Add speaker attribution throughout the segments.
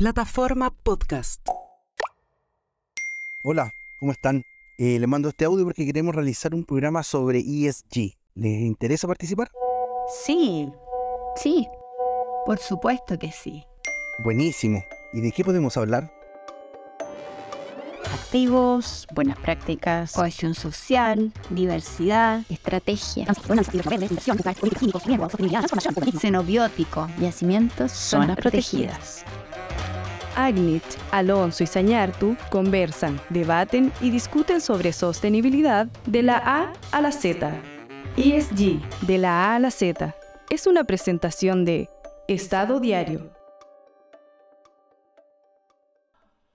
Speaker 1: Plataforma Podcast.
Speaker 2: Hola, ¿cómo están? Eh, les mando este audio porque queremos realizar un programa sobre ESG. ¿Les interesa participar?
Speaker 3: Sí, sí, por supuesto que sí.
Speaker 2: Buenísimo. ¿Y de qué podemos hablar?
Speaker 3: Activos, buenas prácticas, cohesión social, diversidad, estrategia, xenobiótico, yacimientos, zonas protegidas.
Speaker 4: Agnit, Alonso y Sañartu conversan, debaten y discuten sobre sostenibilidad de la A a la Z. ESG, de la A a la Z, es una presentación de Estado Diario.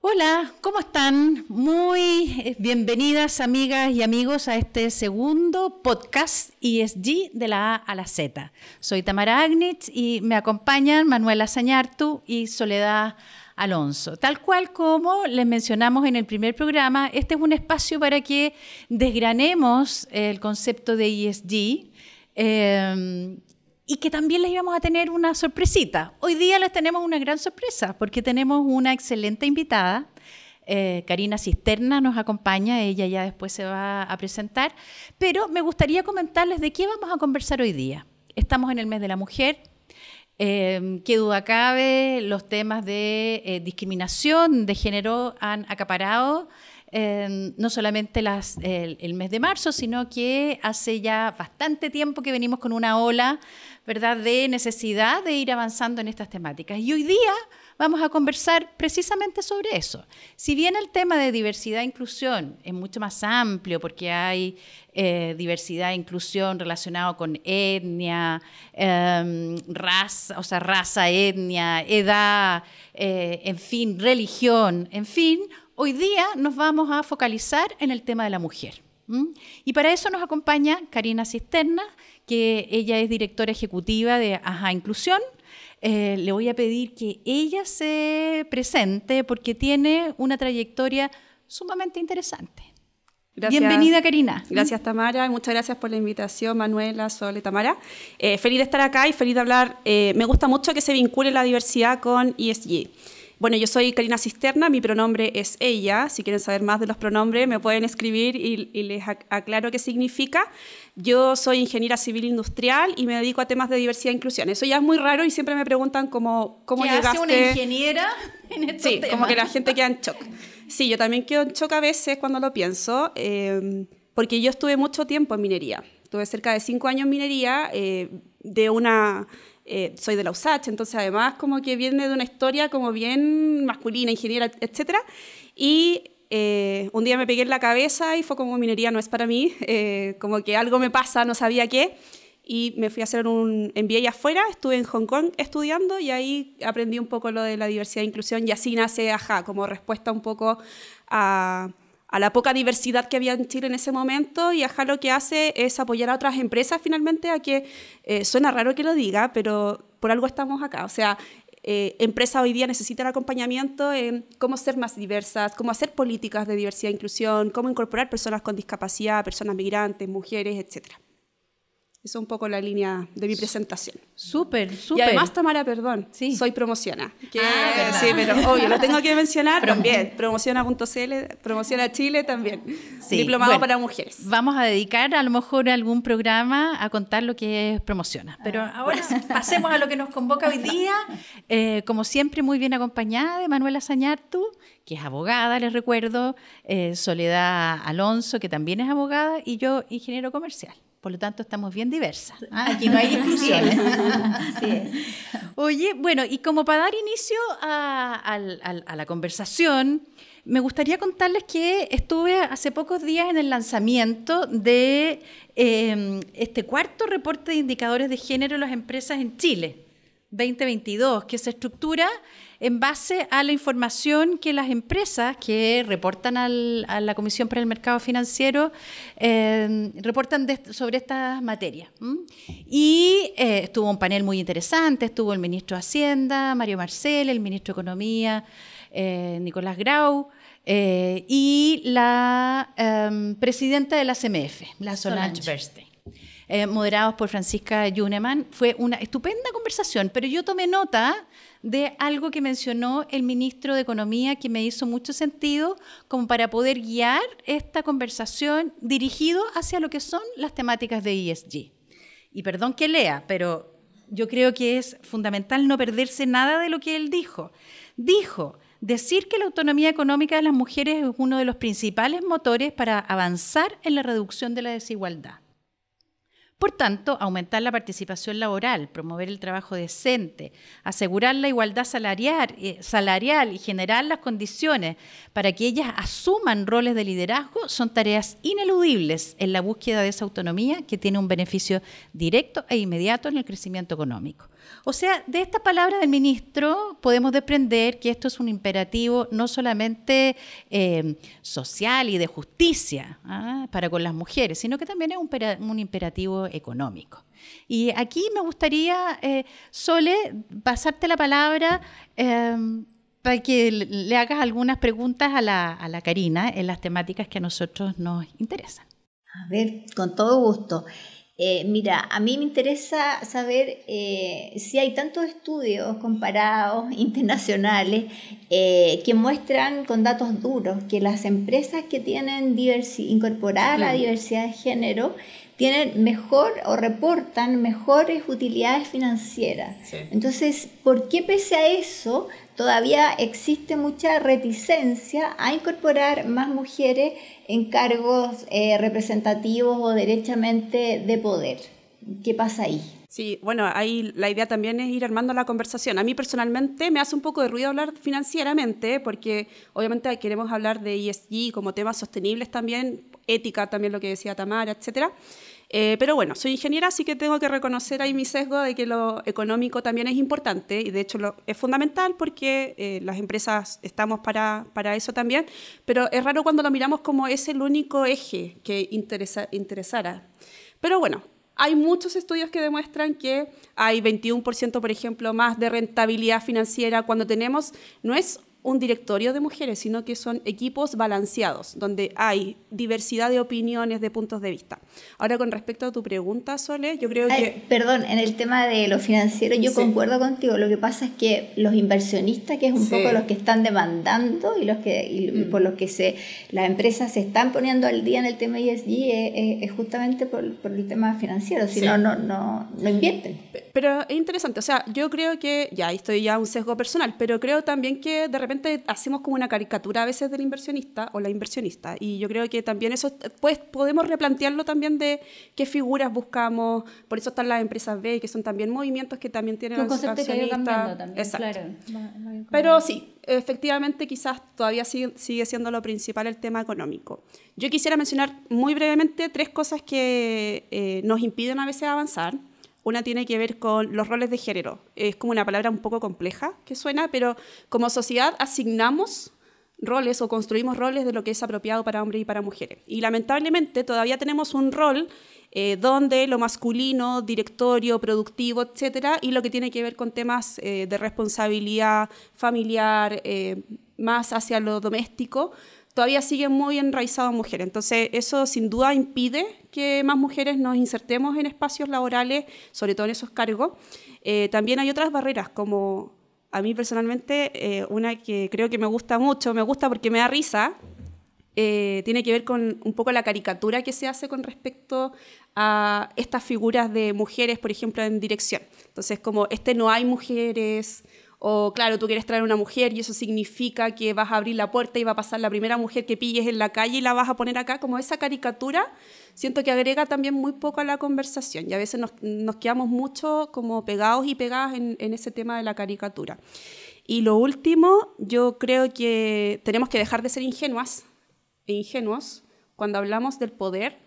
Speaker 5: Hola, ¿cómo están? Muy eh, bienvenidas amigas y amigos a este segundo podcast ESG de la A a la Z. Soy Tamara Agnitz y me acompañan Manuela Sañartu y Soledad Alonso. Tal cual como les mencionamos en el primer programa, este es un espacio para que desgranemos el concepto de ESG. Eh, y que también les íbamos a tener una sorpresita. Hoy día les tenemos una gran sorpresa porque tenemos una excelente invitada. Eh, Karina Cisterna nos acompaña, ella ya después se va a presentar, pero me gustaría comentarles de qué vamos a conversar hoy día. Estamos en el mes de la mujer, eh, qué duda cabe, los temas de eh, discriminación de género han acaparado eh, no solamente las, el, el, mes de marzo, sino que hace ya bastante tiempo que venimos con una ola ¿verdad? de necesidad de ir avanzando en estas temáticas. Y hoy día vamos a conversar precisamente sobre eso. Si bien el tema de diversidad e inclusión es mucho más amplio, porque hay eh, diversidad e inclusión relacionado con etnia, eh, raza, o sea, raza, etnia, edad, eh, en fin, religión, en fin, hoy día nos vamos a focalizar en el tema de la mujer. Y para eso nos acompaña Karina Cisterna, que ella es directora ejecutiva de Aja Inclusión. Eh, le voy a pedir que ella se presente porque tiene una trayectoria sumamente interesante.
Speaker 6: Gracias.
Speaker 5: Bienvenida, Karina.
Speaker 6: Gracias, Tamara. Muchas gracias por la invitación, Manuela, Sol y Tamara. Eh, feliz de estar acá y feliz de hablar. Eh, me gusta mucho que se vincule la diversidad con ESG. Bueno, yo soy Karina Cisterna, mi pronombre es ella. Si quieren saber más de los pronombres, me pueden escribir y, y les aclaro qué significa. Yo soy ingeniera civil industrial y me dedico a temas de diversidad e inclusión. Eso ya es muy raro y siempre me preguntan cómo, cómo
Speaker 5: ¿Qué
Speaker 6: llegaste.
Speaker 5: hace una ingeniera en estos
Speaker 6: Sí,
Speaker 5: temas?
Speaker 6: como que la gente queda en shock. Sí, yo también quedo en shock a veces cuando lo pienso, eh, porque yo estuve mucho tiempo en minería. Estuve cerca de cinco años en minería eh, de una eh, soy de la USACH, entonces además como que viene de una historia como bien masculina, ingeniera, etc. Y eh, un día me pegué en la cabeza y fue como minería no es para mí, eh, como que algo me pasa, no sabía qué. Y me fui a hacer un MBA afuera, estuve en Hong Kong estudiando y ahí aprendí un poco lo de la diversidad e inclusión y así nace AJA, como respuesta un poco a, a la poca diversidad que había en Chile en ese momento y AJA lo que hace es apoyar a otras empresas finalmente a que, eh, suena raro que lo diga, pero por algo estamos acá. O sea, eh, empresas hoy día necesitan acompañamiento en cómo ser más diversas, cómo hacer políticas de diversidad e inclusión, cómo incorporar personas con discapacidad, personas migrantes, mujeres, etcétera. Esa es un poco la línea de mi presentación.
Speaker 5: Súper,
Speaker 6: Y
Speaker 5: súper.
Speaker 6: además, Tamara, perdón,
Speaker 5: Sí.
Speaker 6: soy promociona. Que,
Speaker 5: Ah, ¿verdad?
Speaker 6: sí, pero obvio, lo tengo que mencionar también. Promociona.cl, promociona Chile también.
Speaker 5: Sí,
Speaker 6: Diplomado
Speaker 5: bueno.
Speaker 6: para mujeres.
Speaker 5: Vamos a dedicar a lo mejor algún programa a contar lo que es promociona. Pero ahora sí, pasemos a lo que nos convoca hoy día. Eh, como siempre, muy bien acompañada de Manuela Sañartu, que es abogada, les recuerdo, eh, Soledad Alonso, que también es abogada, y yo, ingeniero comercial. Por lo tanto, estamos bien diversas. Ah, Aquí no hay exclusiones. Oye, bueno, y como para dar inicio a, la conversación, me gustaría contarles que estuve hace pocos días en el lanzamiento de eh, este cuarto reporte de indicadores de género en las empresas en Chile, 2022, que se estructura en base a la información que las empresas que reportan al- a la Comisión para el Mercado Financiero eh, reportan de- sobre estas materias. Y eh, estuvo un panel muy interesante, estuvo el ministro de Hacienda, Mario Marcel, el ministro de Economía, eh, Nicolás Grau, y la em, presidenta de la CMF, la Solange Bernstein. Eh, moderados por Francisca Yuneman. Fue una estupenda conversación, pero yo tomé nota de algo que mencionó el ministro de Economía que me hizo mucho sentido como para poder guiar esta conversación dirigido hacia lo que son las temáticas de ESG. Y perdón que lea, pero yo creo que es fundamental no perderse nada de lo que él dijo. Dijo, decir que la autonomía económica de las mujeres es uno de los principales motores para avanzar en la reducción de la desigualdad. Por tanto, aumentar la participación laboral, promover el trabajo decente, asegurar la igualdad salarial, eh, salarial, y generar las condiciones para que ellas asuman roles de liderazgo son tareas ineludibles en la búsqueda de esa autonomía que tiene un beneficio directo e inmediato en el crecimiento económico. O sea, de esta palabra del ministro podemos desprender que esto es un imperativo no solamente eh, social y de justicia ¿ah? para con las mujeres, sino que también es un, imperativo económico. Y aquí me gustaría, eh, Sole, pasarte la palabra em, para que le hagas algunas preguntas a la, a la Karina en las temáticas que a nosotros nos interesan.
Speaker 7: A ver, con todo gusto. Eh, mira, a mí me interesa saber eh, si hay tantos estudios comparados internacionales eh, que muestran con datos duros que las empresas que tienen incorporada la diversidad de género tienen mejor o reportan mejores utilidades financieras. Entonces, ¿por qué pese a eso todavía existe mucha reticencia a incorporar más mujeres en cargos eh, representativos o derechamente de poder? ¿Qué pasa ahí?
Speaker 6: Sí, bueno, ahí la idea también es ir armando la conversación. A mí personalmente me hace un poco de ruido hablar financieramente, porque obviamente queremos hablar de ESG como temas sostenibles también, ética también lo que decía Tamara, etcétera. Eh, pero bueno, soy ingeniera, así que tengo que reconocer ahí mi sesgo de que lo económico también es importante y de hecho lo, es fundamental porque eh, las empresas estamos para, para, eso también, pero es raro cuando lo miramos como es el único eje que interesa, interesara. Pero bueno, hay muchos estudios que demuestran que hay 21%, por ejemplo, más de rentabilidad financiera cuando tenemos, no es un directorio de mujeres, sino que son equipos balanceados, donde hay diversidad de opiniones, de puntos de vista. Ahora, con respecto a tu pregunta, Sole, yo creo que...
Speaker 7: Perdón, en el tema de lo financiero, yo concuerdo contigo. Lo que pasa es que los inversionistas, que es un poco los que están demandando y, los que, mm. por los que se, las empresas se están poniendo al día en el tema ESG, es, es justamente por, por, el tema financiero, si no, no, no, no invierten.
Speaker 6: Pero es interesante, o sea, yo creo que, ya, estoy ya un sesgo personal, pero creo también que de repente hacemos como una caricatura a veces del inversionista o la inversionista. Y yo creo que también eso, pues podemos replantearlo también de qué figuras buscamos. Por eso están las empresas B, que son también movimientos que también tienen
Speaker 3: un concepto que cambiando también, claro.
Speaker 6: Pero sí, efectivamente quizás todavía sigue, sigue, siendo lo principal el tema económico. Yo quisiera mencionar muy brevemente tres cosas que eh, nos impiden a veces avanzar. Una tiene que ver con los roles de género. Es como una palabra un poco compleja que suena, pero como sociedad asignamos roles o construimos roles de lo que es apropiado para hombres y para mujeres. Y lamentablemente todavía tenemos un rol eh, donde lo masculino, directorio, productivo, etcétera, y lo que tiene que ver con temas eh, de responsabilidad familiar, eh, más hacia lo doméstico, todavía sigue muy enraizado en mujeres. Entonces, eso sin duda impide que más mujeres nos insertemos en espacios laborales, sobre todo en esos cargos. Eh, también hay otras barreras, como a mí personalmente, eh, una que creo que me gusta mucho, me gusta porque me da risa, eh, tiene que ver con un poco la caricatura que se hace con respecto a estas figuras de mujeres, por ejemplo, en dirección. Entonces, como este no hay mujeres, o claro, tú quieres traer una mujer y eso significa que vas a abrir la puerta y va a pasar la primera mujer que pilles en la calle y la vas a poner acá, como esa caricatura, siento que agrega también muy poco a la conversación y a veces nos, quedamos mucho como pegados y pegadas en, en ese tema de la caricatura. Y lo último, yo creo que tenemos que dejar de ser ingenuas e ingenuos cuando hablamos del poder,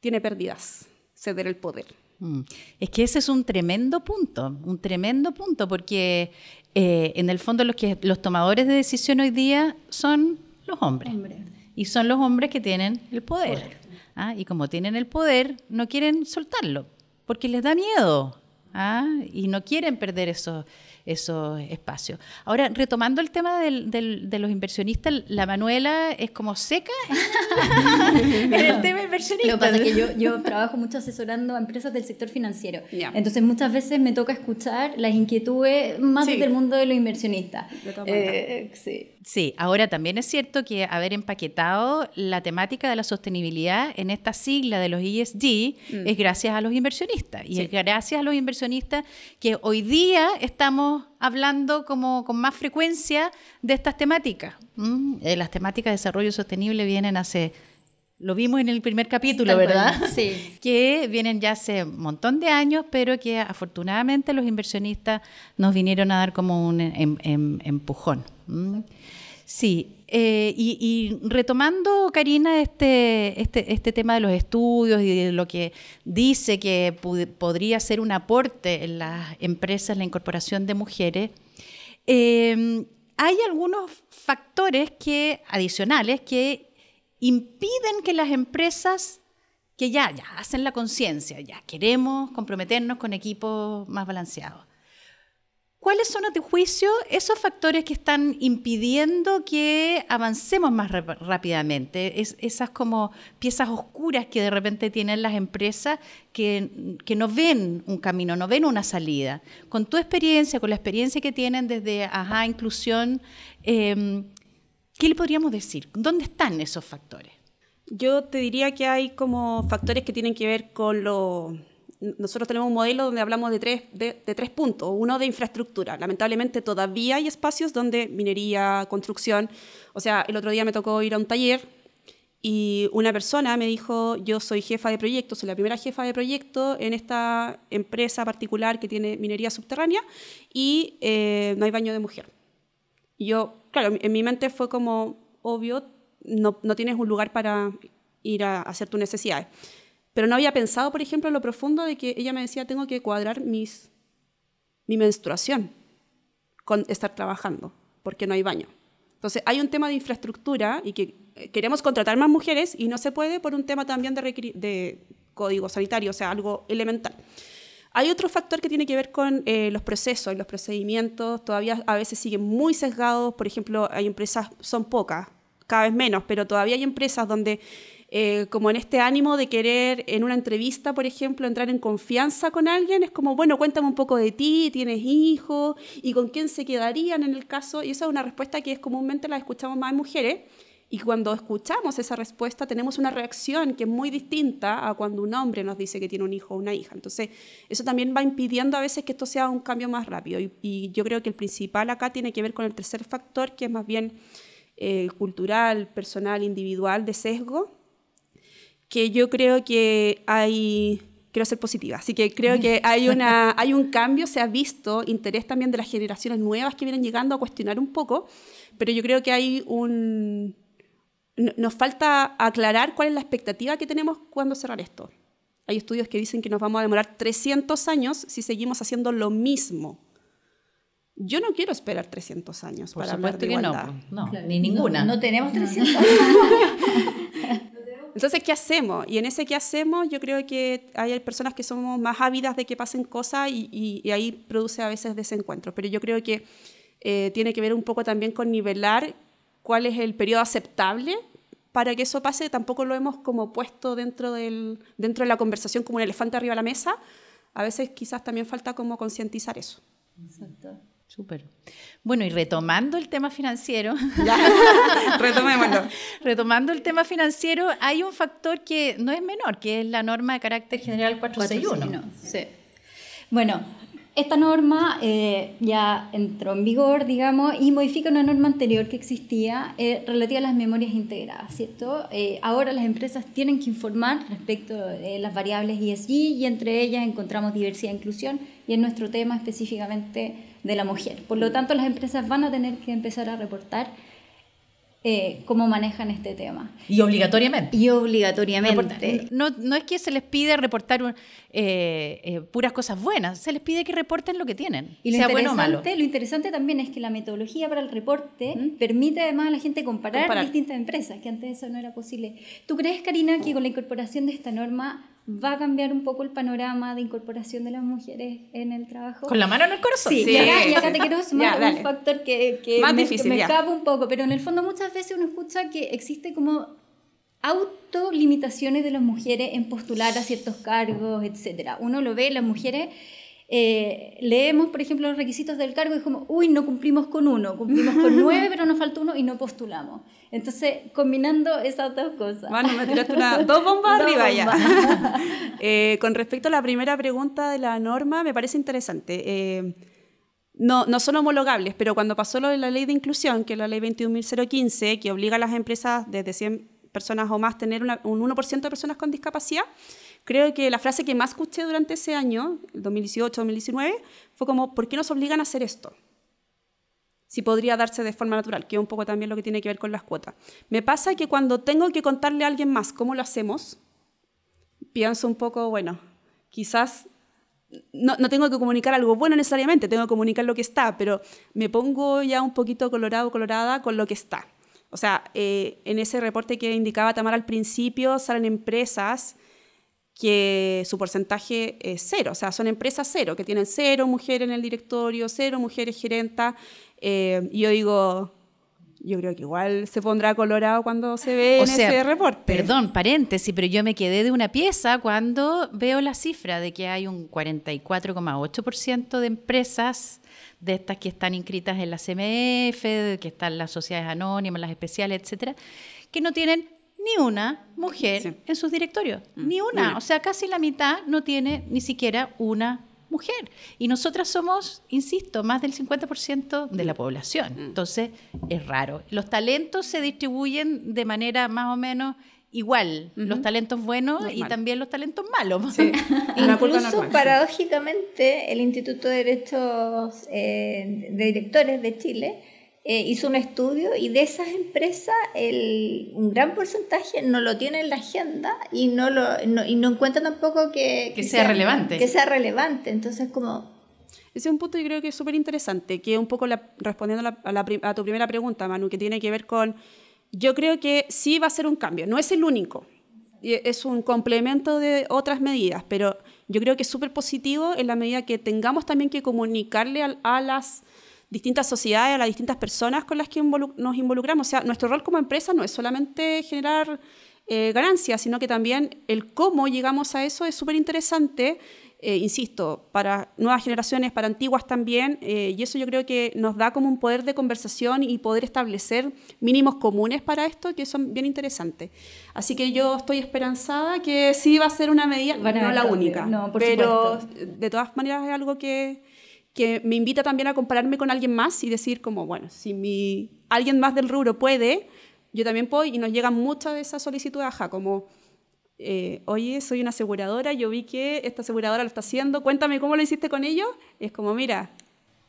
Speaker 6: tiene pérdidas ceder el poder.
Speaker 5: Mm. Es que ese es un tremendo punto, un tremendo punto, porque eh, en el fondo los, que, los tomadores de decisión hoy día son los hombres. Y son los hombres que tienen el poder. ¿ah? Y como tienen el poder, no quieren soltarlo, porque les da miedo ¿ah? y no quieren perder esos, esos espacios. Ahora, retomando el tema del, de los inversionistas, la Manuela es como seca en el tema inversionista.
Speaker 3: Lo que pasa es que yo, yo trabajo mucho asesorando a empresas del sector financiero. Entonces, muchas veces me toca escuchar las inquietudes más del mundo de los inversionistas.
Speaker 5: Eh, sí. Sí, ahora también es cierto que haber empaquetado la temática de la sostenibilidad en esta sigla de los ESG mm. es gracias a los inversionistas. Y es gracias a los inversionistas que hoy día estamos hablando como con más frecuencia de estas temáticas. Eh, las temáticas de desarrollo sostenible vienen hace lo vimos en el primer capítulo, ¿verdad?
Speaker 3: Sí.
Speaker 5: Que vienen ya hace un montón de años, pero que afortunadamente los inversionistas nos vinieron a dar como un em, em, empujón. Sí, eh, y, retomando, Karina, este, este, este, tema de los estudios y de lo que dice que podría ser un aporte en las empresas, la incorporación de mujeres, em, hay algunos factores que, adicionales que impiden que las empresas que ya, ya hacen la conciencia, ya queremos comprometernos con equipos más balanceados ¿Cuáles son a tu juicio esos factores que están impidiendo que avancemos más rápidamente? Es, esas como piezas oscuras que de repente tienen las empresas que, no ven un camino, no ven una salida. Con tu experiencia, con la experiencia que tienen desde Ajá Inclusión, em, ¿qué le podríamos decir? ¿Dónde están esos factores?
Speaker 6: Yo te diría que hay como factores que tienen que ver con lo nosotros tenemos un modelo donde hablamos de tres, de, tres puntos. Uno de infraestructura. Lamentablemente todavía hay espacios donde minería, construcción. O sea, el otro día me tocó ir a un taller y una persona me dijo, yo soy jefa de proyecto, soy la primera jefa de proyecto en esta empresa particular que tiene minería subterránea y eh, no hay baño de mujer. Y yo, claro, en mi mente fue como, obvio, no, no tienes un lugar para ir a hacer tus necesidades. Pero no había pensado, por ejemplo, en lo profundo de que ella me decía, tengo que cuadrar mis, mi menstruación con estar trabajando, porque no hay baño. Entonces, hay un tema de infraestructura y que eh, queremos contratar más mujeres y no se puede por un tema también de, de código sanitario, o sea, algo elemental. Hay otro factor que tiene que ver con eh, los procesos y los procedimientos. Todavía a veces siguen muy sesgados. Por ejemplo, hay empresas, son pocas, cada vez menos, pero todavía hay empresas donde eh, como en este ánimo de querer en una entrevista, por ejemplo, entrar en confianza con alguien, es como, bueno, cuéntame un poco de ti, tienes hijos, y con quién se quedarían en el caso, y esa es una respuesta que es comúnmente la escuchamos más en mujeres, y cuando escuchamos esa respuesta tenemos una reacción que es muy distinta a cuando un hombre nos dice que tiene un hijo o una hija. Entonces, eso también va impidiendo a veces que esto sea un cambio más rápido. Y, yo creo que el principal acá tiene que ver con el tercer factor, que es más bien eh, cultural, personal, individual, de sesgo, que yo creo que hay, quiero ser positiva, así que creo que hay, una, hay un cambio, se ha visto interés también de las generaciones nuevas que vienen llegando a cuestionar un poco, pero yo creo que hay un... Nos falta aclarar cuál es la expectativa que tenemos cuando cerrar esto. Hay estudios que dicen que nos vamos a demorar 300 años si seguimos haciendo lo mismo. Yo no quiero esperar 300 años para hablar de igualdad.
Speaker 5: no, no ni ninguna.
Speaker 3: No, tenemos 300 años.
Speaker 6: Entonces, ¿qué hacemos? Y en ese qué hacemos, yo creo que hay personas que somos más ávidas de que pasen cosas y, ahí produce a veces desencuentros. Pero yo creo que eh, tiene que ver un poco también con nivelar cuál es el periodo aceptable para que eso pase. Tampoco lo hemos como puesto dentro, del, dentro de la conversación como un elefante arriba de la mesa. A veces quizás también falta como concientizar eso.
Speaker 5: Exacto. Súper. Bueno, y retomando el tema financiero,
Speaker 6: retomémoslo.
Speaker 5: retomando el tema financiero, hay un factor que no es menor, que es la norma de carácter general 461.
Speaker 3: Sí. Bueno, esta norma eh, ya entró en vigor, digamos, y modifica una norma anterior que existía eh, relativa a las memorias integradas, ¿cierto? Eh, ahora las empresas tienen que informar respecto de las variables ESG y entre ellas encontramos diversidad e inclusión y en nuestro tema específicamente de la mujer. Por lo tanto, las empresas van a tener que empezar a reportar eh, cómo manejan este tema.
Speaker 5: Y obligatoriamente.
Speaker 3: Y obligatoriamente.
Speaker 5: No, no es que se les pide reportar eh, eh, puras cosas buenas, se les pide que reporten lo que tienen,
Speaker 3: y lo sea bueno o malo. Lo interesante también es que la metodología para el reporte permite además a la gente comparar, comparar, distintas empresas, que antes eso no era posible. ¿Tú crees, Karina, que con la incorporación de esta norma va a cambiar un poco el panorama de incorporación de las mujeres en el trabajo.
Speaker 5: Con la mano en el corazón.
Speaker 3: Sí,
Speaker 6: Sí,
Speaker 3: y, acá, y
Speaker 6: sí.
Speaker 3: acá te quiero sumar
Speaker 6: Ya,
Speaker 3: un factor que, que
Speaker 6: Más
Speaker 3: me,
Speaker 6: difícil,
Speaker 3: me escapa un poco, pero en el fondo muchas veces uno escucha que existe como autolimitaciones de las mujeres en postular a ciertos cargos, etc. Uno lo ve, las mujeres eh, leemos, por ejemplo, los requisitos del cargo y es como, uy, no cumplimos con uno, cumplimos con nueve, pero nos falta uno y no postulamos. Entonces, combinando esas dos cosas.
Speaker 6: Bueno, me tiraste una, dos bombas
Speaker 3: Dos
Speaker 6: arriba ya.
Speaker 3: bombas.
Speaker 6: Eh, con respecto a la primera pregunta de la norma, me parece interesante. Eh, no, no son homologables, pero cuando pasó lo de la ley de inclusión, que es la ley 21.015, que obliga a las empresas desde 100 personas o más tener una- un 1% de personas con discapacidad, creo que la frase que más escuché durante ese año, el 2018-2019, fue como, ¿por qué nos obligan a hacer esto? si podría darse de forma natural, que es un poco también lo que tiene que ver con las cuotas. Me pasa que cuando tengo que contarle a alguien más cómo lo hacemos, pienso un poco, bueno, quizás no, no tengo que comunicar algo bueno necesariamente, tengo que comunicar lo que está, pero me pongo ya un poquito colorado, colorada con lo que está. O sea, eh, en ese reporte que indicaba Tamara al principio, salen empresas que su porcentaje es cero, o sea, son empresas cero, que tienen cero mujeres en el directorio, cero mujeres gerentas, eh, y yo digo, yo creo que igual se pondrá colorado cuando se ve
Speaker 5: O
Speaker 6: en
Speaker 5: sea,
Speaker 6: ese reporte.
Speaker 5: Perdón, paréntesis, pero yo me quedé de una pieza cuando veo la cifra de que hay un 44,8% de empresas de estas que están inscritas en la CMF, que están las sociedades anónimas, las especiales, etcétera, que no tienen ni una mujer
Speaker 6: Sí.
Speaker 5: en sus directorios,
Speaker 6: Mm,
Speaker 5: ni una. O sea, casi la mitad no tiene ni siquiera una mujer. Y nosotras somos, insisto, más del 50% de
Speaker 6: Mm.
Speaker 5: la población. Entonces, es raro. Los talentos se distribuyen de manera más o menos igual. Los talentos buenos y también los talentos malos.
Speaker 6: Sí,
Speaker 7: Incluso paradójicamente el Instituto de Derechos eh, de Directores de Chile eh, hizo un estudio y de esas empresas el, un gran porcentaje no lo tiene en la agenda y no lo no, y no encuentra tampoco que,
Speaker 5: Que sea relevante.
Speaker 7: que sea relevante entonces como
Speaker 6: Ese es un punto que creo que es súper interesante, que un poco la- respondiendo a, la- a a tu primera pregunta, Manu, que tiene que ver con, yo creo que sí va a ser un cambio, no es el único, es un complemento de otras medidas, pero yo creo que es súper positivo en la medida que tengamos también que comunicarle al- a, las distintas sociedades, a las distintas personas con las que involu- nos involucramos. O sea, nuestro rol como empresa no es solamente generar eh, ganancias, sino que también el cómo llegamos a eso es súper interesante, eh, insisto, para nuevas generaciones, para antiguas también, eh, y eso yo creo que nos da como un poder de conversación y poder establecer mínimos comunes para esto que son bien interesantes. Así que yo estoy esperanzada que sí va a ser una medida,
Speaker 3: a
Speaker 6: no la única,
Speaker 3: no, por
Speaker 6: pero
Speaker 3: supuesto.
Speaker 6: de todas maneras es algo que, que me invita también a compararme con alguien más y decir como, bueno, si mi, alguien más del rubro puede, yo también puedo y nos llegan muchas de esas solicitudes, ajá, como, eh, oye, soy una aseguradora, yo vi que esta aseguradora lo está haciendo, cuéntame cómo lo hiciste con ellos. Y es como, mira,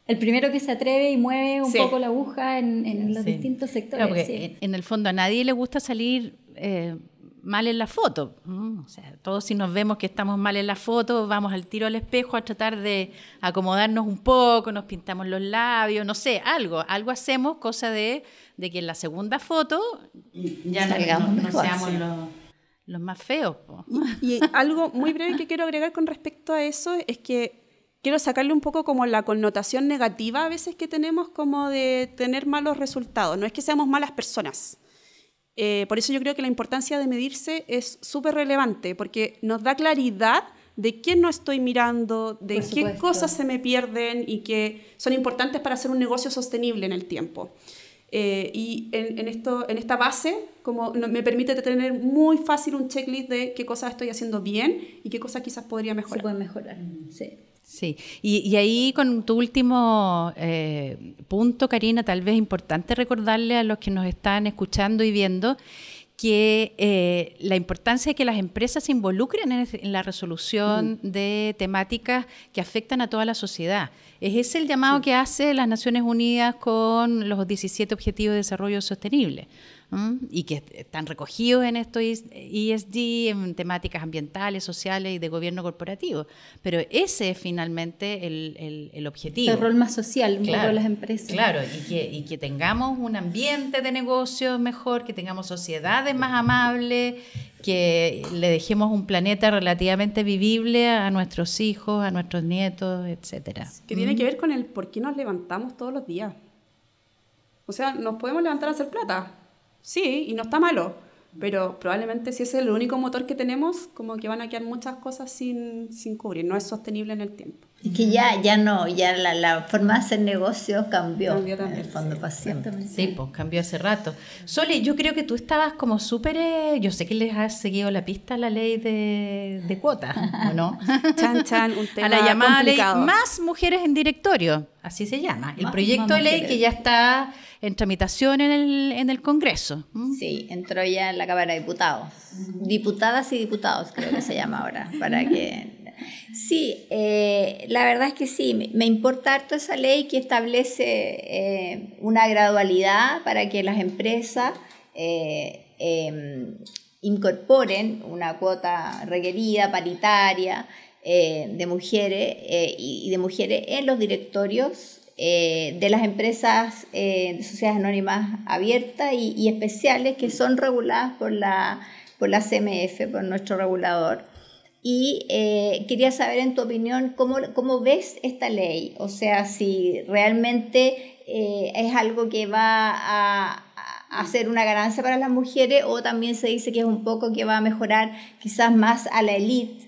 Speaker 3: El primero que se atreve y mueve un
Speaker 6: Sí.
Speaker 3: poco la aguja en, en los
Speaker 5: Sí.
Speaker 3: distintos sectores.
Speaker 5: Claro, porque
Speaker 3: sí.
Speaker 5: en, en el fondo a nadie le gusta salir eh, mal en la foto. ¿m? O sea, todos si nos vemos que estamos mal en la foto, vamos al tiro al espejo a tratar de acomodarnos un poco, nos pintamos los labios, no sé, algo, algo hacemos, cosa de, de que en la segunda foto ya no,
Speaker 7: Salgamos
Speaker 5: no- no
Speaker 7: mejor,
Speaker 5: seamos los, los más feos. po.
Speaker 6: Y algo muy breve que quiero agregar con respecto a eso es que quiero sacarle un poco como la connotación negativa a veces que tenemos como de tener malos resultados. No es que seamos malas personas. Eh, por eso yo creo que la importancia de medirse es súper relevante, porque nos da claridad de qué no estoy mirando, de qué cosas se me pierden y que son importantes para hacer un negocio sostenible en el tiempo. Eh, y en, en esto, en esta base como me permite tener muy fácil un checklist de qué cosas estoy haciendo bien y qué cosas quizás podría
Speaker 3: se
Speaker 6: mejorar.
Speaker 3: pueden mejorar. Sí.
Speaker 5: Sí, y, y ahí con tu último eh, punto, Karina, tal vez importante recordarle a los que nos están escuchando y viendo que eh, la importancia de que las empresas se involucren en, en la resolución de temáticas que afectan a toda la sociedad. Es ese el llamado que hace las Naciones Unidas con los 17 Objetivos de Desarrollo Sostenible ¿m? y que están recogidos en estos ESG, en temáticas ambientales, sociales y de gobierno corporativo. Pero ese es finalmente el, el- el objetivo.
Speaker 3: El rol más social, un
Speaker 5: Claro,
Speaker 3: de las empresas.
Speaker 5: Claro, y que, y que tengamos un ambiente de negocios mejor, que tengamos sociedades más amables, que le dejemos un planeta relativamente vivible a nuestros hijos, a nuestros nietos, etcétera.
Speaker 6: Que tiene que ver con el por qué nos levantamos todos los días. O sea, nos podemos levantar a hacer plata. Sí, y no está malo. Pero probablemente si ese es el único motor que tenemos, como que van a quedar muchas cosas sin, sin cubrir. No es sostenible en el tiempo.
Speaker 7: Y que ya, ya no, ya la, la forma de hacer negocios cambió.
Speaker 6: Cambió también,
Speaker 7: En el fondo
Speaker 6: sí.
Speaker 7: para siempre.
Speaker 5: Sí, pues cambió hace rato. Soli, yo creo que tú estabas como súper... eh, yo sé que les has seguido la pista a la ley de, de cuotas, ¿o no?
Speaker 6: Chan, chan, un tema
Speaker 5: a la llamada
Speaker 6: complicado.
Speaker 5: ley Más Mujeres en Directorio, así se llama. El
Speaker 7: Más-
Speaker 5: proyecto
Speaker 7: más
Speaker 5: de ley
Speaker 7: mujeres.
Speaker 5: que ya está en tramitación en el, en el Congreso. ¿m?
Speaker 7: Sí, entró ya en la Cámara de Diputados. Diputadas y diputados, creo que se llama ahora, para que... Sí, eh, la verdad es que sí, me, importa harto esa ley que establece eh, una gradualidad para que las empresas eh, eh, incorporen una cuota requerida, paritaria, eh, de mujeres eh, y de mujeres en los directorios eh, de las empresas eh, de sociedades anónimas abiertas y, especiales que son reguladas por la, por la CMF, por nuestro regulador. Y eh, quería saber en tu opinión cómo, cómo ves esta ley, o sea, si realmente eh, es algo que va a, a ser una ganancia para las mujeres o también se dice que es un poco que va a mejorar quizás más a la élite,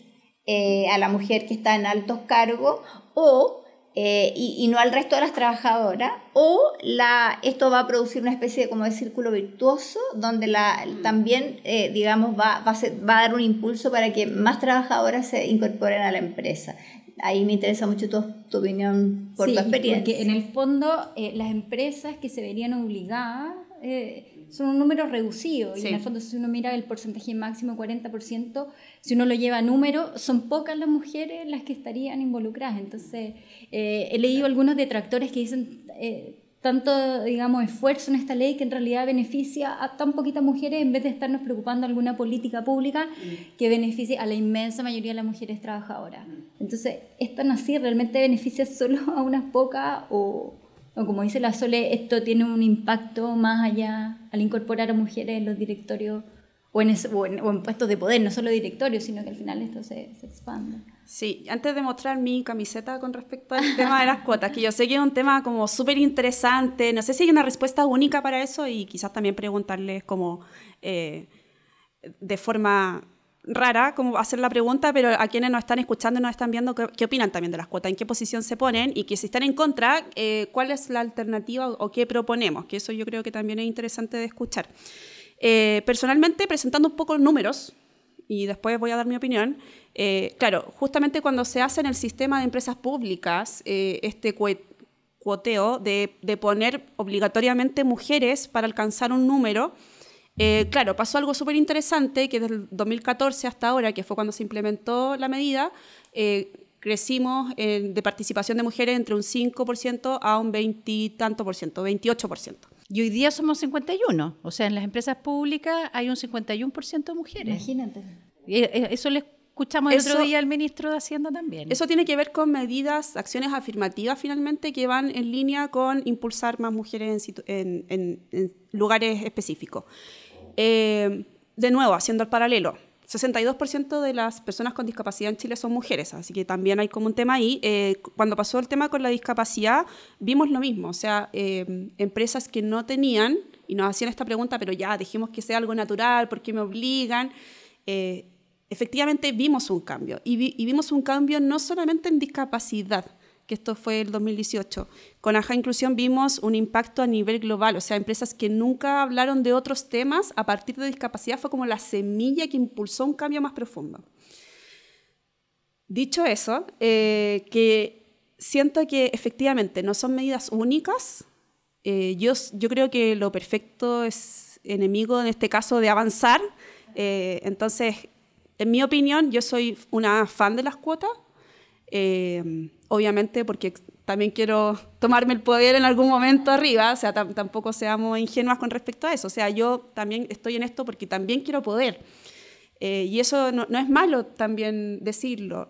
Speaker 7: a la mujer que está en altos cargos o eh, y, y no al resto de las trabajadoras, o la, esto va a producir una especie de, como de círculo virtuoso, donde la, también, eh, digamos, va, va, a ser- va a dar un impulso para que más trabajadoras se incorporen a la empresa. Ahí me interesa mucho tu, tu opinión por
Speaker 3: Sí,
Speaker 7: tu experiencia.
Speaker 3: Porque en el fondo eh, las empresas que se verían obligadas eh, son un número reducido. Y
Speaker 6: Sí.
Speaker 3: en el fondo si uno mira el porcentaje máximo 40%, si uno lo lleva a número, son pocas las mujeres las que estarían involucradas. Entonces eh, he leído algunos detractores que dicen... eh, tanto, digamos, esfuerzo en esta ley que en realidad beneficia a tan poquitas mujeres en vez de estarnos preocupando alguna política pública que beneficie a la inmensa mayoría de las mujeres trabajadoras. Entonces, ¿es tan así? ¿Realmente beneficia solo a unas pocas? O, o como dice la Sole, esto tiene un impacto más allá al incorporar a mujeres en los directorios o en, puestos de poder, no solo directorios, sino que al final esto se, se expande.
Speaker 6: Sí, antes de mostrar mi camiseta con respecto al tema de las cuotas, que yo sé que es un tema como súper interesante, no sé si hay una respuesta única para eso y quizás también preguntarles como eh, de forma rara cómo hacer la pregunta, pero a quienes nos están escuchando y nos están viendo, ¿qué, qué opinan también de las cuotas? ¿En qué posición se ponen? Y que si están en contra, eh, ¿cuál es la alternativa o, qué proponemos? Que eso yo creo que también es interesante de escuchar. Eh, personalmente, presentando un poco números, y después voy a dar mi opinión. Eh, claro, justamente cuando se hace en el sistema de empresas públicas eh, este cuoteo de, de poner obligatoriamente mujeres para alcanzar un número, eh, claro, pasó algo súper interesante que desde el 2014 hasta ahora, que fue cuando se implementó la medida, eh, crecimos en- de participación de mujeres entre un 5% a un 20 y tanto por ciento, 28%.
Speaker 5: Y hoy día somos 51, o sea, en las empresas públicas hay un 51% de mujeres.
Speaker 3: Imagínate.
Speaker 5: Eh, Eso le escuchamos el
Speaker 6: Eso-
Speaker 5: otro día al ministro de Hacienda también.
Speaker 6: Eso tiene que ver con medidas, acciones afirmativas finalmente que van en línea con impulsar más mujeres en, situ- en- en- en lugares específicos. Eh, de nuevo, haciendo el paralelo, 62% de las personas con discapacidad en Chile son mujeres, así que también hay como un tema ahí. Eh, cuando pasó el tema con la discapacidad, vimos lo mismo, o sea, eh, empresas que no tenían y nos hacían esta pregunta, pero ya, dejemos que sea algo natural, ¿por qué me obligan? Efectivamente vimos un cambio y vimos un cambio no solamente en discapacidad, que esto fue el 2018. Con AJA Inclusión vimos un impacto a nivel global, o sea, empresas que nunca hablaron de otros temas a partir de discapacidad fue como la semilla que impulsó un cambio más profundo. Dicho eso, eh, que siento que efectivamente no son medidas únicas. Eh, yo, yo creo que lo perfecto es enemigo en este caso de avanzar. Eh, entonces, en mi opinión, yo soy una fan de las cuotas. Eh, obviamente porque también quiero tomarme el poder en algún momento arriba, o sea, tam- tampoco seamos ingenuas con respecto a eso. O sea, yo también estoy en esto porque también quiero poder. Eh, y eso no, no es malo también decirlo.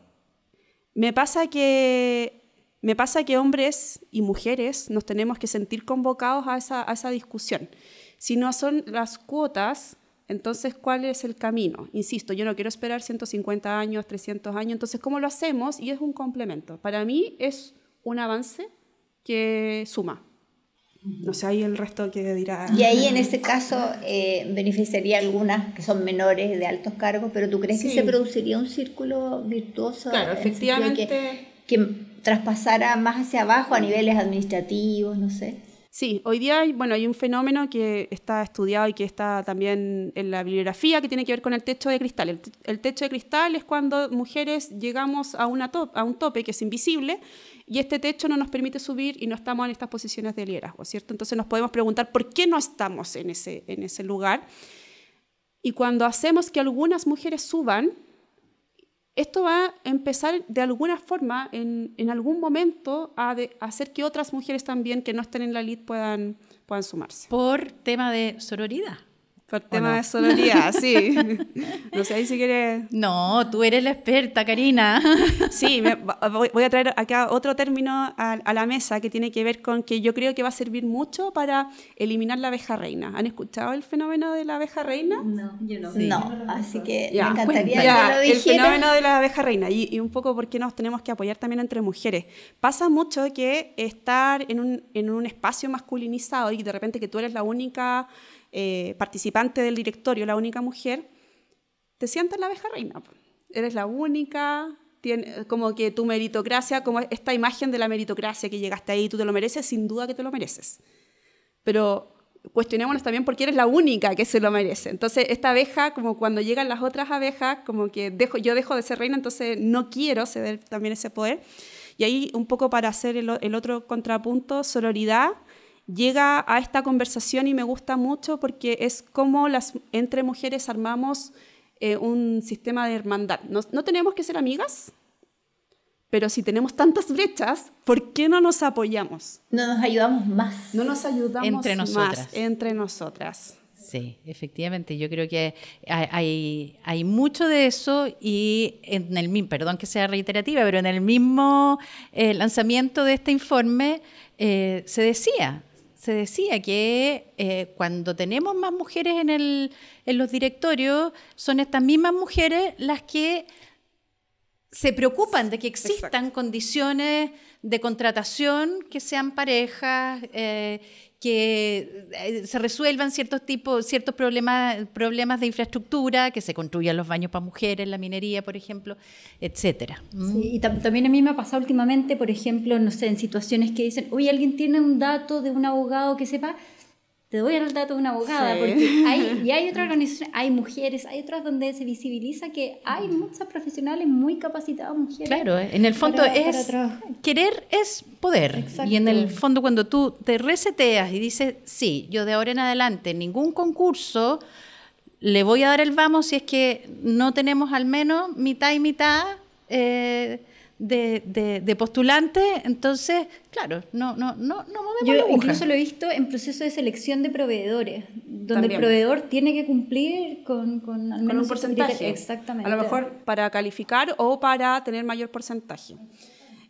Speaker 6: Me pasa que me pasa que hombres y mujeres nos tenemos que sentir convocados a esa, a esa discusión. Si no son las cuotas, Entonces, ¿cuál es el camino? Insisto, yo no quiero esperar 150 años, 300 años, entonces, ¿cómo lo hacemos? Y es un complemento. Para mí es un avance que suma. No sé, ahí el resto que dirá.
Speaker 7: Y ahí en ese caso eh, beneficiaría algunas que son menores de altos cargos, pero ¿tú crees que se produciría un círculo virtuoso?
Speaker 6: Claro,
Speaker 7: de que-
Speaker 6: efectivamente.
Speaker 7: Que, traspasara más hacia abajo a niveles administrativos, no sé.
Speaker 6: Sí, hoy día hay, bueno, hay un fenómeno que está estudiado y que está también en la bibliografía que tiene que ver con el techo de cristal. El, te- el techo de cristal es cuando mujeres llegamos a un tope que es invisible y este techo no nos permite subir y no estamos en estas posiciones de liderazgo, ¿cierto? Entonces nos podemos preguntar por qué no estamos en ese, en ese lugar. Y cuando hacemos que algunas mujeres suban, esto va a empezar de alguna forma, en, algún momento, a hacer que otras mujeres también que no estén en la elite puedan, puedan sumarse.
Speaker 5: Por tema de sororidad.
Speaker 6: Por tema
Speaker 5: no?
Speaker 6: de sororidad, sí. No sé, ahí si quieres...
Speaker 5: No, tú eres la experta, Karina.
Speaker 6: Sí, me- voy voy a traer acá otro término a, a la mesa que tiene que ver con que yo creo que va a servir mucho para eliminar la abeja reina. ¿Han escuchado el fenómeno de la abeja reina?
Speaker 3: No, yo no.
Speaker 7: No, así que
Speaker 6: Ya,
Speaker 7: me encantaría
Speaker 6: ya,
Speaker 7: que lo
Speaker 6: el
Speaker 7: dijera.
Speaker 6: fenómeno de la abeja reina y, y un poco por qué nos tenemos que apoyar también entre mujeres. Pasa mucho que estar en un, en un espacio masculinizado y de repente que tú eres la única eh, participante del directorio, la única mujer, te sientes la abeja reina. Eres la única, como que tu meritocracia, como esta imagen de la meritocracia que llegaste ahí, tú te lo mereces, sin duda que te lo mereces. Pero cuestionémonos también por qué eres la única que se lo merece. Entonces, esta abeja, como cuando llegan las otras abejas, como que dejo, yo dejo de ser reina, entonces no quiero ceder también ese poder. Y ahí, un poco para hacer el, el otro contrapunto, sororidad llega a esta conversación y me gusta mucho porque es como las, entre mujeres armamos eh, un sistema de hermandad. No, no tenemos que ser amigas, pero si tenemos tantas brechas, ¿por qué no nos apoyamos?
Speaker 7: No nos ayudamos más.
Speaker 6: No nos ayudamos
Speaker 5: Entre nosotras.
Speaker 6: más entre nosotras.
Speaker 5: Sí, efectivamente, yo creo que hay, hay, hay mucho de eso y en el mismo, perdón que sea reiterativa, pero en el mismo eh, lanzamiento de este informe eh, se decía, se decía que eh, cuando tenemos más mujeres en, el, en los directorios, son estas mismas mujeres las que se preocupan de que existan
Speaker 6: Exacto.
Speaker 5: condiciones de contratación que sean parejas, eh, que eh, se resuelvan ciertos tipos, ciertos problemas, problemas de infraestructura, que se construyan los baños para mujeres, la minería, por ejemplo, etcétera. ¿Mm?
Speaker 3: Y tam- también a mí me ha pasado últimamente, por ejemplo, no sé, en situaciones que dicen, oye, alguien tiene un dato de un abogado que sepa, te doy el dato de una abogada,
Speaker 6: Sí.
Speaker 3: porque hay, y hay otras organizaciones, hay mujeres, hay otras donde se visibiliza que hay muchas profesionales muy capacitadas mujeres.
Speaker 5: Claro, en el fondo
Speaker 3: para-
Speaker 5: es querer es poder.
Speaker 3: Exacto.
Speaker 5: Y en el fondo cuando tú te reseteas y dices, sí, yo de ahora en adelante ningún concurso le voy a dar el vamos si es que no tenemos al menos mitad y mitad eh, de, de- de postulantes, entonces, claro, no, no, no, no movemos la
Speaker 3: Yo
Speaker 5: aguja.
Speaker 3: incluso lo he visto en proceso de selección de proveedores, donde
Speaker 6: También.
Speaker 3: el proveedor tiene que cumplir con, con al
Speaker 6: Con
Speaker 3: menos
Speaker 6: un porcentaje.
Speaker 3: criterio. Exactamente.
Speaker 6: A lo mejor para calificar o para tener mayor porcentaje.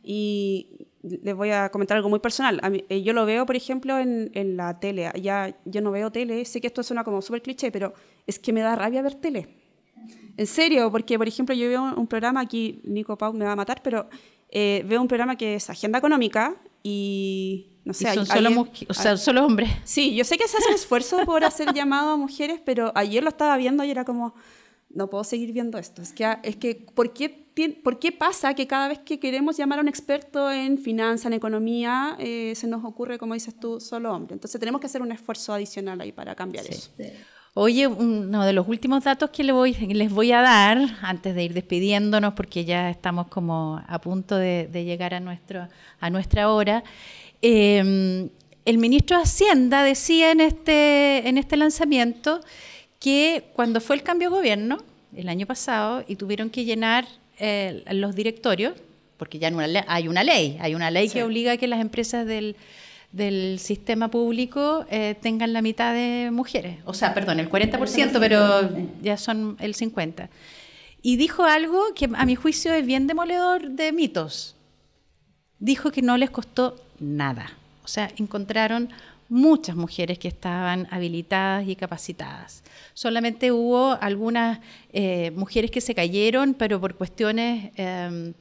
Speaker 6: Y les voy a comentar algo muy personal. A mí- eh, yo lo veo, por ejemplo, en, en la tele. Ya, yo no veo tele, sé que esto suena como súper cliché, pero es que me da rabia ver tele. En serio, porque, por ejemplo, yo veo un programa, aquí Nico Pau me va a matar, pero eh, veo un programa que es Agenda Económica y, no
Speaker 5: Y
Speaker 6: sé,
Speaker 5: son
Speaker 6: hay-
Speaker 5: solo, o sea, solo hombres.
Speaker 6: Sí, yo sé que se hace un esfuerzo por hacer llamado a mujeres, pero ayer lo estaba viendo y era como, no puedo seguir viendo esto. Es que, es que ¿por, qué, tien- ¿por qué pasa que cada vez que queremos llamar a un experto en finanzas, en economía, eh, se nos ocurre, como dices tú, solo hombre? Entonces tenemos que hacer un esfuerzo adicional ahí para cambiar eso.
Speaker 5: Oye, uno de los últimos datos que voy- les voy a dar, antes de ir despidiéndonos, porque ya estamos como a punto de, de llegar a, nuestro, a nuestra hora, eh, el ministro de Hacienda decía en este, en este lanzamiento que cuando fue el cambio de gobierno, el año pasado, y tuvieron que llenar eh, los directorios, porque ya hay una ley, hay una ley que obliga a que las empresas del, del sistema público eh, tengan la mitad de mujeres. O sea, perdón, el 40%, pero ya son el 50%. Y dijo algo que a mi juicio es bien demoledor de mitos. Dijo que no les costó nada. O sea, encontraron muchas mujeres que estaban habilitadas y capacitadas. Solamente hubo algunas eh, mujeres que se cayeron, pero por cuestiones, em,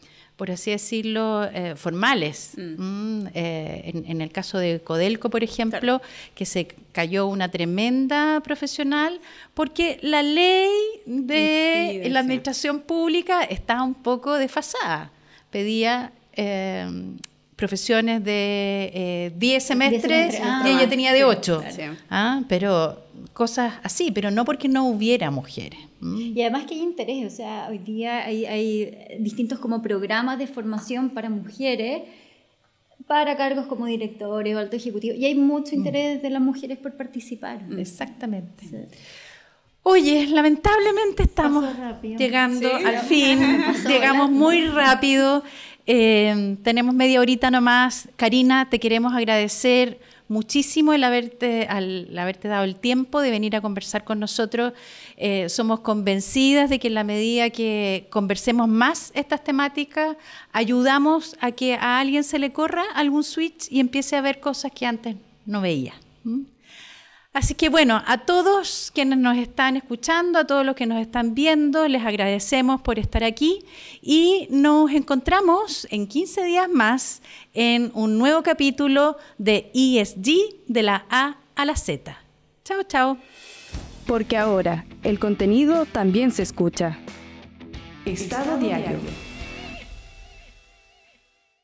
Speaker 5: por así decirlo, eh, formales. Mm, eh, en, el caso de Codelco, por ejemplo, que se cayó una tremenda profesional, porque la ley de la administración pública está un poco desfasada. Pedía em, profesiones de 10 semestres y ella tenía de 8. Ah, pero cosas así, pero no porque no hubiera mujeres.
Speaker 3: Y además que hay interés, o sea, hoy día hay, distintos como programas de formación para mujeres para cargos como directores o alto ejecutivo. Y hay mucho mm. interés de las mujeres por participar.
Speaker 5: Exactamente. Oye, lamentablemente estamos llegando al fin, llegamos muy rápido. Eh, tenemos media horita nomás. Karina, te queremos agradecer muchísimo el haberte, al haberte dado el tiempo de venir a conversar con nosotros. Eh, somos convencidas de que en la medida que conversemos más estas temáticas, ayudamos a que a alguien se le corra algún switch y empiece a ver cosas que antes no veía. Así que bueno, a todos quienes nos están escuchando, a todos los que nos están viendo, les agradecemos por estar aquí y nos encontramos en 15 días más en un nuevo capítulo de ESG de la A a la Z. Chao, chao.
Speaker 4: Porque ahora el contenido también se escucha. Estado diario.